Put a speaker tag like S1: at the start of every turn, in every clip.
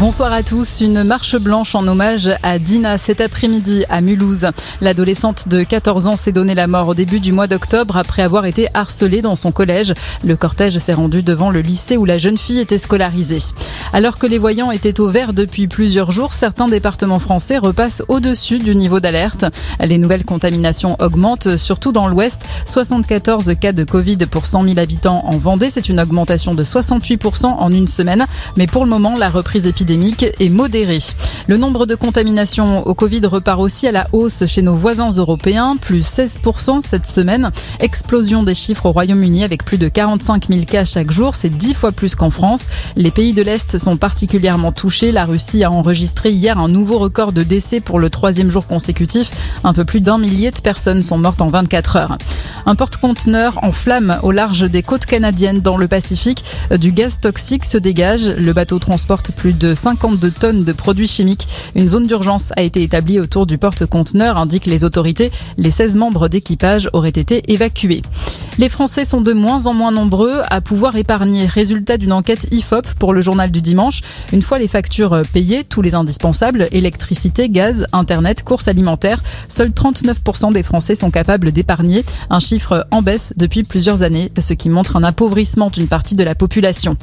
S1: Bonsoir à tous. Une marche blanche en hommage à Dina cet après-midi à Mulhouse. L'adolescente de 14 ans s'est donné la mort au début du mois d'octobre après avoir été harcelée dans son collège. Le cortège s'est rendu devant le lycée où la jeune fille était scolarisée. Alors que les voyants étaient au vert depuis plusieurs jours, certains départements français repassent au-dessus du niveau d'alerte. Les nouvelles contaminations augmentent, surtout dans l'ouest. 74 cas de Covid pour 100 000 habitants en Vendée. C'est une augmentation de 68% en une semaine. Mais pour le moment, la reprise épidémique est modéré. Le nombre de contaminations au Covid repart aussi à la hausse chez nos voisins européens, plus 16% cette semaine. Explosion des chiffres au Royaume-Uni avec plus de 45 000 cas chaque jour, c'est 10 fois plus qu'en France. Les pays de l'Est sont particulièrement touchés. La Russie a enregistré hier un nouveau record de décès pour le troisième jour consécutif. Un peu plus d'un millier de personnes sont mortes en 24 heures. Un porte-conteneur en flammes au large des côtes canadiennes dans le Pacifique. Du gaz toxique se dégage. Le bateau transporte plus de 52 tonnes de produits chimiques. Une zone d'urgence a été établie autour du porte-conteneur, indiquent les autorités. Les 16 membres d'équipage auraient été évacués. Les Français sont de moins en moins nombreux à pouvoir épargner. Résultat d'une enquête IFOP pour le journal du dimanche. Une fois les factures payées, tous les indispensables, électricité, gaz, internet, courses alimentaires, seuls 39% des Français sont capables d'épargner. Un chiffre en baisse depuis plusieurs années, ce qui montre un appauvrissement d'une partie de la population.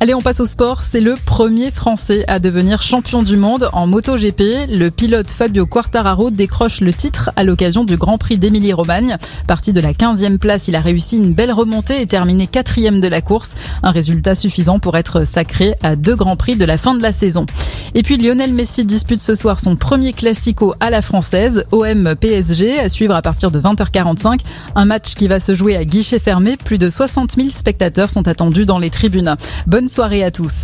S1: Allez, on passe au sport. C'est le premier Français à devenir champion du monde en MotoGP. Le pilote Fabio Quartararo décroche le titre à l'occasion du Grand Prix d'Émilie-Romagne. Parti de la 15e place, il a réussi une belle remontée et terminé quatrième de la course. Un résultat suffisant pour être sacré à deux grands prix de la fin de la saison. Et puis Lionel Messi dispute ce soir son premier classico à la française, OM PSG, à suivre à partir de 20h45. Un match qui va se jouer à guichet fermé. Plus de 60 000 spectateurs sont attendus dans les tribunes. Bonne soirée à tous.